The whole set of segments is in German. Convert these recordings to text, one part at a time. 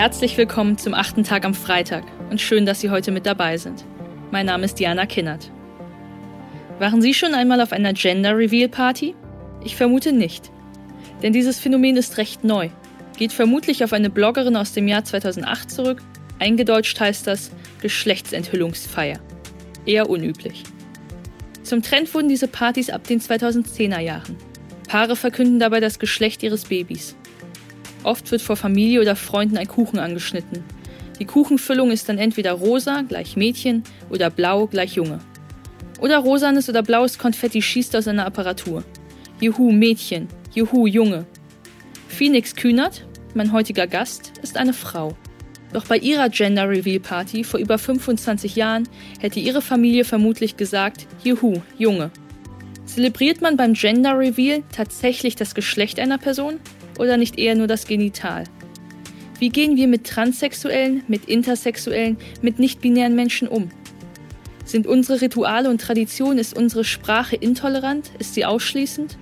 Herzlich willkommen zum achten Tag am Freitag und schön, dass Sie heute mit dabei sind. Mein Name ist Diana Kinnert. Waren Sie schon einmal auf einer Gender Reveal Party? Ich vermute nicht. Denn dieses Phänomen ist recht neu, geht vermutlich auf eine Bloggerin aus dem Jahr 2008 zurück. Eingedeutscht heißt das Geschlechtsenthüllungsfeier. Eher unüblich. Zum Trend wurden diese Partys ab den 2010er Jahren. Paare verkünden dabei das Geschlecht ihres Babys. Oft wird vor Familie oder Freunden ein Kuchen angeschnitten. Die Kuchenfüllung ist dann entweder rosa gleich Mädchen oder blau gleich Junge. Oder rosanes oder blaues Konfetti schießt aus einer Apparatur. Juhu Mädchen, Juhu Junge. Phoenix Kühnert, mein heutiger Gast, ist eine Frau. Doch bei ihrer Gender Reveal Party vor über 25 Jahren hätte ihre Familie vermutlich gesagt, Juhu, Junge. Zelebriert man beim Gender Reveal tatsächlich das Geschlecht einer Person oder nicht eher nur das Genital? Wie gehen wir mit Transsexuellen, mit Intersexuellen, mit nicht-binären Menschen um? Sind unsere Rituale und Traditionen, ist unsere Sprache intolerant? Ist sie ausschließend?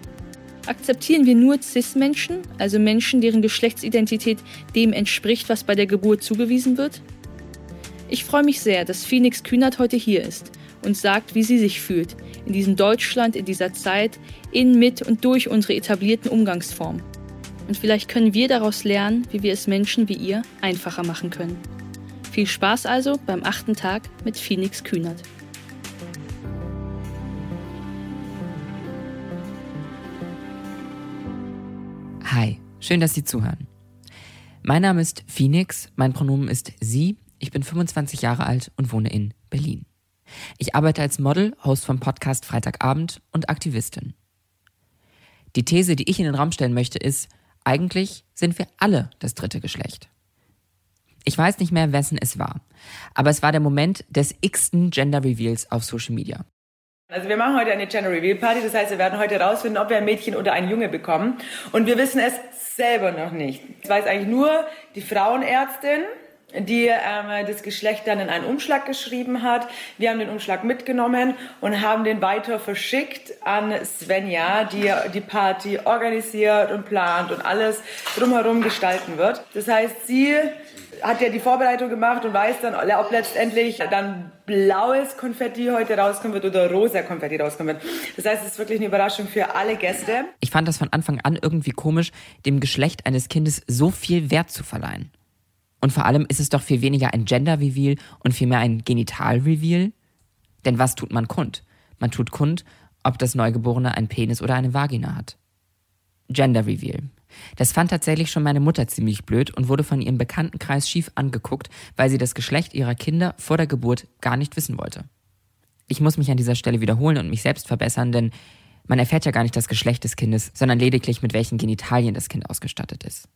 Akzeptieren wir nur CIS-Menschen, also Menschen, deren Geschlechtsidentität dem entspricht, was bei der Geburt zugewiesen wird? Ich freue mich sehr, dass Phoenix Kühnert heute hier ist und sagt, wie sie sich fühlt, in diesem Deutschland, in dieser Zeit, in, mit und durch unsere etablierten Umgangsformen. Und vielleicht können wir daraus lernen, wie wir es Menschen wie ihr einfacher machen können. Viel Spaß also beim achten Tag mit Phoenix Kühnert. Hi, schön, dass Sie zuhören. Mein Name ist Phoenix, mein Pronomen ist sie, ich bin 25 Jahre alt und wohne in Berlin. Ich arbeite als Model, Host vom Podcast Freitagabend und Aktivistin. Die These, die ich in den Raum stellen möchte, ist, eigentlich sind wir alle das dritte Geschlecht. Ich weiß nicht mehr, wessen es war, aber es war der Moment des x-ten Gender Reveals auf Social Media. Also wir machen heute eine Gender Reveal Party, das heißt, wir werden heute herausfinden, ob wir ein Mädchen oder einen Junge bekommen. Und wir wissen es selber noch nicht. Das weiß eigentlich nur die Frauenärztin, die ähm, das Geschlecht dann in einen Umschlag geschrieben hat. Wir haben den Umschlag mitgenommen und haben den weiter verschickt an Svenja, die die Party organisiert und plant und alles drumherum gestalten wird. Das heißt, sie hat ja die Vorbereitung gemacht und weiß dann, ob letztendlich dann blaues Konfetti heute rauskommen wird oder rosa Konfetti rauskommen wird. Das heißt, es ist wirklich eine Überraschung für alle Gäste. Ich fand das von Anfang an irgendwie komisch, dem Geschlecht eines Kindes so viel Wert zu verleihen. Und vor allem ist es doch viel weniger ein Gender-Reveal und vielmehr ein Genital-Reveal. Denn was tut man kund? Man tut kund, ob das Neugeborene einen Penis oder eine Vagina hat. Gender-Reveal. Das fand tatsächlich schon meine Mutter ziemlich blöd und wurde von ihrem Bekanntenkreis schief angeguckt, weil sie das Geschlecht ihrer Kinder vor der Geburt gar nicht wissen wollte. Ich muss mich an dieser Stelle wiederholen und mich selbst verbessern, denn man erfährt ja gar nicht das Geschlecht des Kindes, sondern lediglich mit welchen Genitalien das Kind ausgestattet ist.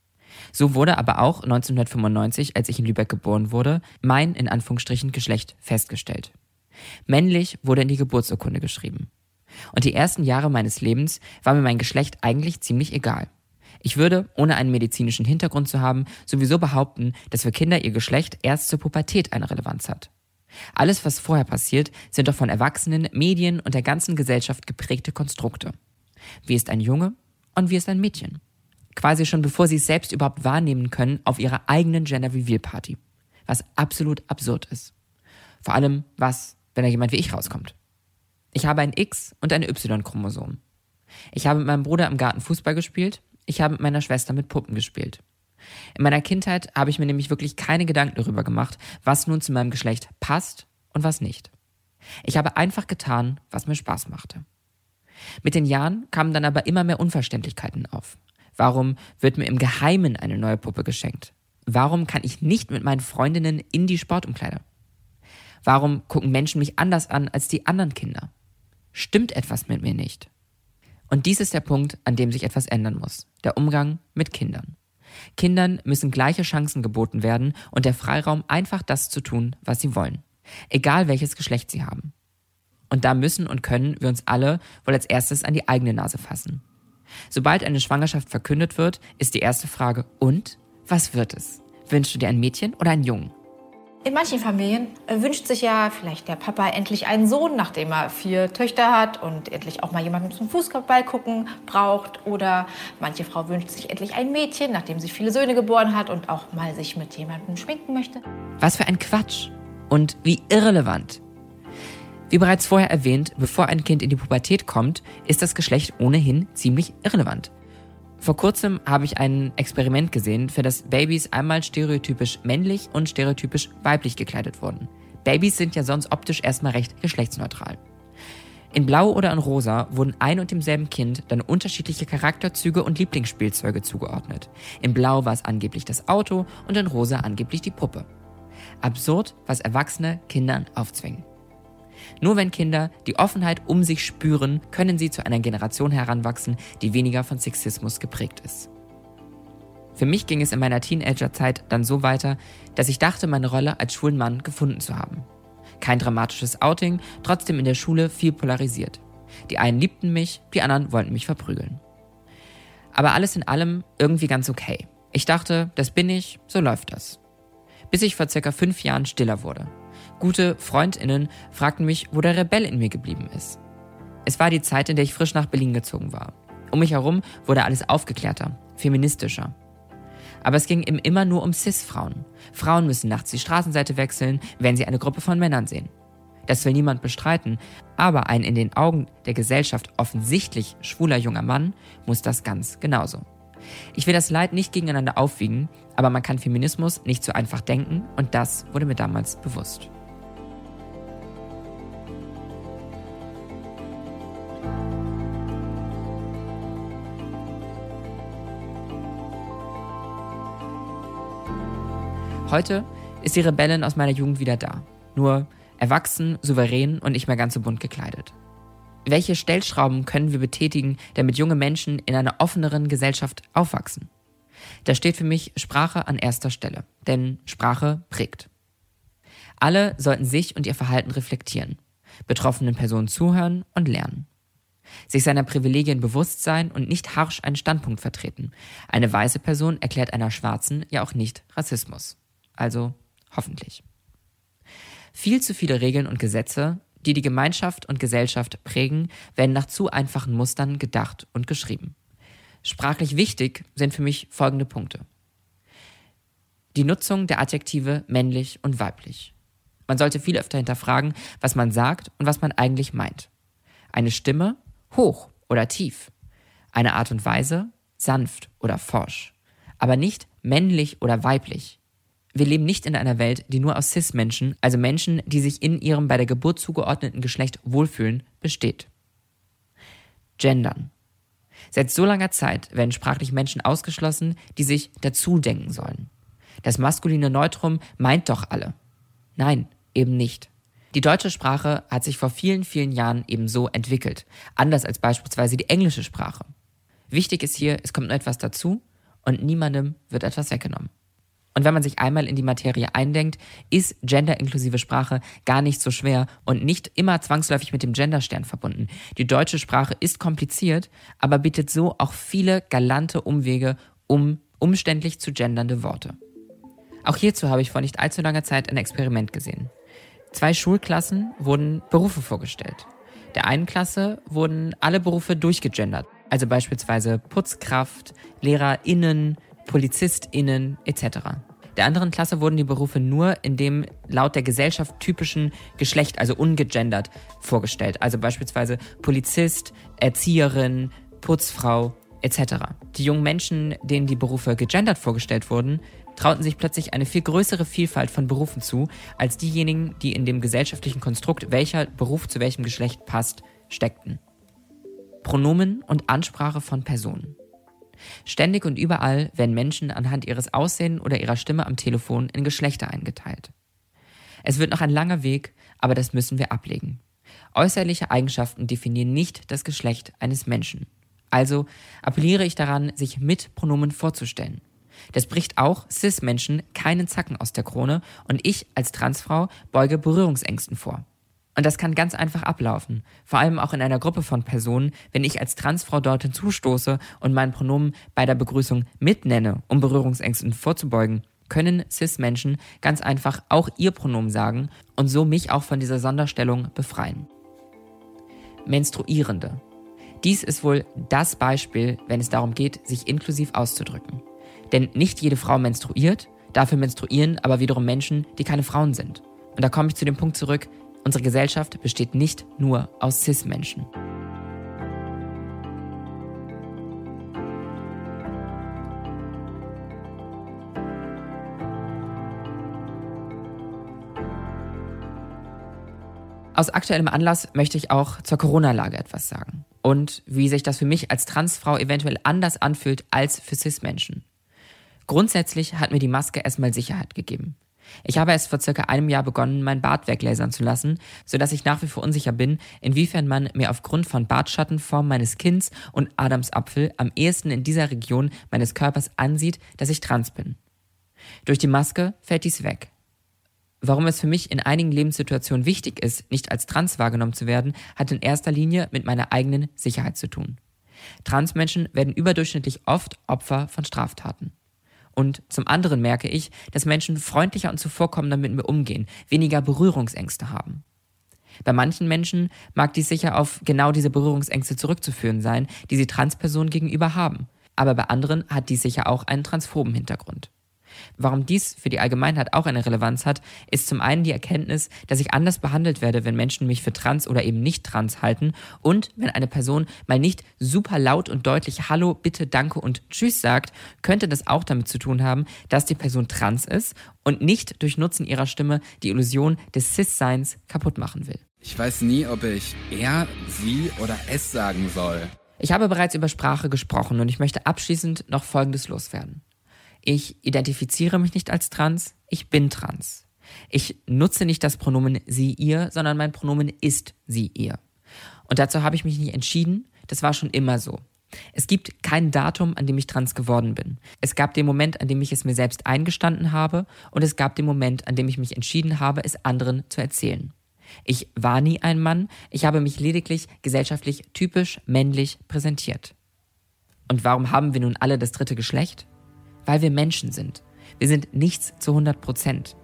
So wurde aber auch 1995, als ich in Lübeck geboren wurde, mein in Anführungsstrichen Geschlecht festgestellt. Männlich wurde in die Geburtsurkunde geschrieben. Und die ersten Jahre meines Lebens war mir mein Geschlecht eigentlich ziemlich egal. Ich würde, ohne einen medizinischen Hintergrund zu haben, sowieso behaupten, dass für Kinder ihr Geschlecht erst zur Pubertät eine Relevanz hat. Alles, was vorher passiert, sind doch von Erwachsenen, Medien und der ganzen Gesellschaft geprägte Konstrukte. Wie ist ein Junge und wie ist ein Mädchen? Quasi schon bevor sie es selbst überhaupt wahrnehmen können, auf ihrer eigenen Gender Reveal Party. Was absolut absurd ist. Vor allem, was, wenn da jemand wie ich rauskommt. Ich habe ein X und ein Y-Chromosom. Ich habe mit meinem Bruder im Garten Fußball gespielt. Ich habe mit meiner Schwester mit Puppen gespielt. In meiner Kindheit habe ich mir nämlich wirklich keine Gedanken darüber gemacht, was nun zu meinem Geschlecht passt und was nicht. Ich habe einfach getan, was mir Spaß machte. Mit den Jahren kamen dann aber immer mehr Unverständlichkeiten auf. Warum wird mir im Geheimen eine neue Puppe geschenkt? Warum kann ich nicht mit meinen Freundinnen in die Sportumkleide? Warum gucken Menschen mich anders an als die anderen Kinder? Stimmt etwas mit mir nicht? Und dies ist der Punkt, an dem sich etwas ändern muss. Der Umgang mit Kindern. Kindern müssen gleiche Chancen geboten werden und der Freiraum, einfach das zu tun, was sie wollen. Egal welches Geschlecht sie haben. Und da müssen und können wir uns alle wohl als erstes an die eigene Nase fassen. Sobald eine Schwangerschaft verkündet wird, ist die erste Frage, und? Was wird es? Wünschst du dir ein Mädchen oder einen Jungen? In manchen Familien äh, wünscht sich ja vielleicht der Papa endlich einen Sohn, nachdem er vier Töchter hat und endlich auch mal jemanden zum Fußball gucken braucht. Oder manche Frau wünscht sich endlich ein Mädchen, nachdem sie viele Söhne geboren hat und auch mal sich mit jemandem schminken möchte. Was für ein Quatsch und wie irrelevant. Wie bereits vorher erwähnt, bevor ein Kind in die Pubertät kommt, ist das Geschlecht ohnehin ziemlich irrelevant. Vor kurzem habe ich ein Experiment gesehen, für das Babys einmal stereotypisch männlich und stereotypisch weiblich gekleidet wurden. Babys sind ja sonst optisch erstmal recht geschlechtsneutral. In Blau oder in Rosa wurden ein und demselben Kind dann unterschiedliche Charakterzüge und Lieblingsspielzeuge zugeordnet. In Blau war es angeblich das Auto und in Rosa angeblich die Puppe. Absurd, was Erwachsene Kindern aufzwingen. Nur wenn Kinder die Offenheit um sich spüren, können sie zu einer Generation heranwachsen, die weniger von Sexismus geprägt ist. Für mich ging es in meiner Teenagerzeit dann so weiter, dass ich dachte, meine Rolle als schwulen Mann gefunden zu haben. Kein dramatisches Outing, trotzdem in der Schule viel polarisiert. Die einen liebten mich, die anderen wollten mich verprügeln. Aber alles in allem irgendwie ganz okay. Ich dachte, das bin ich, so läuft das. Bis ich vor circa fünf Jahren stiller wurde. Gute Freundinnen fragten mich, wo der Rebell in mir geblieben ist. Es war die Zeit, in der ich frisch nach Berlin gezogen war. Um mich herum wurde alles aufgeklärter, feministischer. Aber es ging ihm immer nur um Cis-Frauen. Frauen müssen nachts die Straßenseite wechseln, wenn sie eine Gruppe von Männern sehen. Das will niemand bestreiten, aber ein in den Augen der Gesellschaft offensichtlich schwuler junger Mann muss das ganz genauso. Ich will das Leid nicht gegeneinander aufwiegen, aber man kann Feminismus nicht so einfach denken und das wurde mir damals bewusst. Heute ist die Rebellin aus meiner Jugend wieder da. Nur erwachsen, souverän und nicht mehr ganz so bunt gekleidet. Welche Stellschrauben können wir betätigen, damit junge Menschen in einer offeneren Gesellschaft aufwachsen? Da steht für mich Sprache an erster Stelle, denn Sprache prägt. Alle sollten sich und ihr Verhalten reflektieren, betroffenen Personen zuhören und lernen. Sich seiner Privilegien bewusst sein und nicht harsch einen Standpunkt vertreten. Eine weiße Person erklärt einer schwarzen ja auch nicht Rassismus. Also hoffentlich. Viel zu viele Regeln und Gesetze, die die Gemeinschaft und Gesellschaft prägen, werden nach zu einfachen Mustern gedacht und geschrieben. Sprachlich wichtig sind für mich folgende Punkte. Die Nutzung der Adjektive männlich und weiblich. Man sollte viel öfter hinterfragen, was man sagt und was man eigentlich meint. Eine Stimme hoch oder tief. Eine Art und Weise sanft oder forsch. Aber nicht männlich oder weiblich. Wir leben nicht in einer Welt, die nur aus Cis-Menschen, also Menschen, die sich in ihrem bei der Geburt zugeordneten Geschlecht wohlfühlen, besteht. Gendern. Seit so langer Zeit werden sprachlich Menschen ausgeschlossen, die sich dazu denken sollen. Das maskuline Neutrum meint doch alle. Nein, eben nicht. Die deutsche Sprache hat sich vor vielen, vielen Jahren eben so entwickelt, anders als beispielsweise die englische Sprache. Wichtig ist hier, es kommt nur etwas dazu und niemandem wird etwas weggenommen. Und wenn man sich einmal in die Materie eindenkt, ist genderinklusive Sprache gar nicht so schwer und nicht immer zwangsläufig mit dem Genderstern verbunden. Die deutsche Sprache ist kompliziert, aber bietet so auch viele galante Umwege um umständlich zu gendernde Worte. Auch hierzu habe ich vor nicht allzu langer Zeit ein Experiment gesehen. Zwei Schulklassen wurden Berufe vorgestellt. Der einen Klasse wurden alle Berufe durchgegendert, also beispielsweise Putzkraft, LehrerInnen, PolizistInnen etc. Der anderen Klasse wurden die Berufe nur in dem laut der Gesellschaft typischen Geschlecht, also ungegendert, vorgestellt. Also beispielsweise Polizist, Erzieherin, Putzfrau etc. Die jungen Menschen, denen die Berufe gegendert vorgestellt wurden, trauten sich plötzlich eine viel größere Vielfalt von Berufen zu, als diejenigen, die in dem gesellschaftlichen Konstrukt, welcher Beruf zu welchem Geschlecht passt, steckten. Pronomen und Ansprache von Personen. Ständig und überall werden Menschen anhand ihres Aussehens oder ihrer Stimme am Telefon in Geschlechter eingeteilt. Es wird noch ein langer Weg, aber das müssen wir ablegen. Äußerliche Eigenschaften definieren nicht das Geschlecht eines Menschen. Also appelliere ich daran, sich mit Pronomen vorzustellen. Das bricht auch Cis-Menschen keinen Zacken aus der Krone und ich als Transfrau beuge Berührungsängsten vor. Und das kann ganz einfach ablaufen. Vor allem auch in einer Gruppe von Personen, wenn ich als Transfrau dort hinzustoße und mein Pronomen bei der Begrüßung mitnenne, um Berührungsängsten vorzubeugen, können CIS-Menschen ganz einfach auch ihr Pronomen sagen und so mich auch von dieser Sonderstellung befreien. Menstruierende. Dies ist wohl das Beispiel, wenn es darum geht, sich inklusiv auszudrücken. Denn nicht jede Frau menstruiert, dafür menstruieren aber wiederum Menschen, die keine Frauen sind. Und da komme ich zu dem Punkt zurück, unsere Gesellschaft besteht nicht nur aus CIS-Menschen. Aus aktuellem Anlass möchte ich auch zur Corona-Lage etwas sagen und wie sich das für mich als Transfrau eventuell anders anfühlt als für CIS-Menschen. Grundsätzlich hat mir die Maske erstmal Sicherheit gegeben. Ich habe erst vor circa einem Jahr begonnen, mein Bart weglasern zu lassen, sodass ich nach wie vor unsicher bin, inwiefern man mir aufgrund von Bartschattenform meines Kinns und Adamsapfel am ehesten in dieser Region meines Körpers ansieht, dass ich trans bin. Durch die Maske fällt dies weg. Warum es für mich in einigen Lebenssituationen wichtig ist, nicht als trans wahrgenommen zu werden, hat in erster Linie mit meiner eigenen Sicherheit zu tun. Transmenschen werden überdurchschnittlich oft Opfer von Straftaten. Und zum anderen merke ich, dass Menschen freundlicher und zuvorkommender mit mir umgehen, weniger Berührungsängste haben. Bei manchen Menschen mag dies sicher auf genau diese Berührungsängste zurückzuführen sein, die sie Transpersonen gegenüber haben. Aber bei anderen hat dies sicher auch einen transphoben Hintergrund. Warum dies für die Allgemeinheit auch eine Relevanz hat, ist zum einen die Erkenntnis, dass ich anders behandelt werde, wenn Menschen mich für trans oder eben nicht trans halten und wenn eine Person mal nicht super laut und deutlich Hallo, bitte, danke und Tschüss sagt, könnte das auch damit zu tun haben, dass die Person trans ist und nicht durch Nutzen ihrer Stimme die Illusion des Cis-Seins kaputt machen will. Ich weiß nie, ob ich er, sie oder es sagen soll. Ich habe bereits über Sprache gesprochen und ich möchte abschließend noch Folgendes loswerden. Ich identifiziere mich nicht als trans, ich bin trans. Ich nutze nicht das Pronomen sie, ihr, sondern mein Pronomen ist sie, ihr. Und dazu habe ich mich nicht entschieden, das war schon immer so. Es gibt kein Datum, an dem ich trans geworden bin. Es gab den Moment, an dem ich es mir selbst eingestanden habe und es gab den Moment, an dem ich mich entschieden habe, es anderen zu erzählen. Ich war nie ein Mann, ich habe mich lediglich gesellschaftlich typisch männlich präsentiert. Und warum haben wir nun alle das dritte Geschlecht? Weil wir Menschen sind. Wir sind nichts zu 100 Prozent.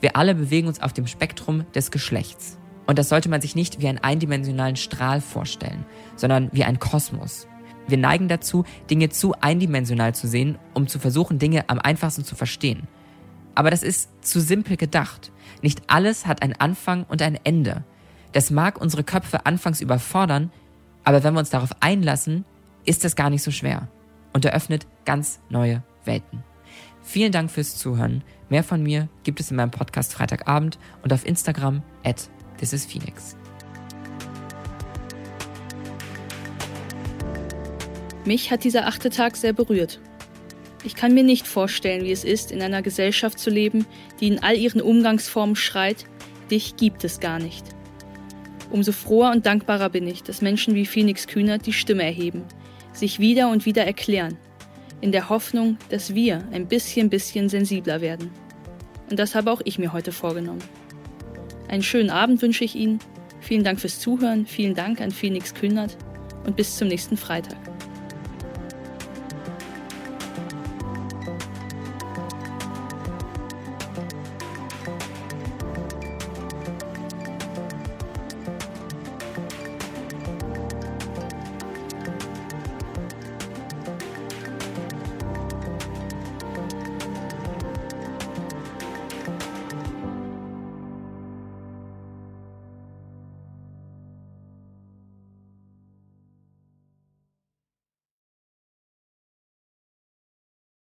Wir alle bewegen uns auf dem Spektrum des Geschlechts. Und das sollte man sich nicht wie einen eindimensionalen Strahl vorstellen, sondern wie ein Kosmos. Wir neigen dazu, Dinge zu eindimensional zu sehen, um zu versuchen, Dinge am einfachsten zu verstehen. Aber das ist zu simpel gedacht. Nicht alles hat einen Anfang und ein Ende. Das mag unsere Köpfe anfangs überfordern, aber wenn wir uns darauf einlassen, ist es gar nicht so schwer und eröffnet ganz neue Welten. Vielen Dank fürs Zuhören. Mehr von mir gibt es in meinem Podcast Freitagabend und auf Instagram at thisisPhoenix. Mich hat dieser achte Tag sehr berührt. Ich kann mir nicht vorstellen, wie es ist, in einer Gesellschaft zu leben, die in all ihren Umgangsformen schreit, dich gibt es gar nicht. Umso froher und dankbarer bin ich, dass Menschen wie Phoenix Kühner die Stimme erheben, sich wieder und wieder erklären, in der Hoffnung, dass wir ein bisschen, bisschen sensibler werden. Und das habe auch ich mir heute vorgenommen. Einen schönen Abend wünsche ich Ihnen. Vielen Dank fürs Zuhören, vielen Dank an Phoenix Kühnert und bis zum nächsten Freitag.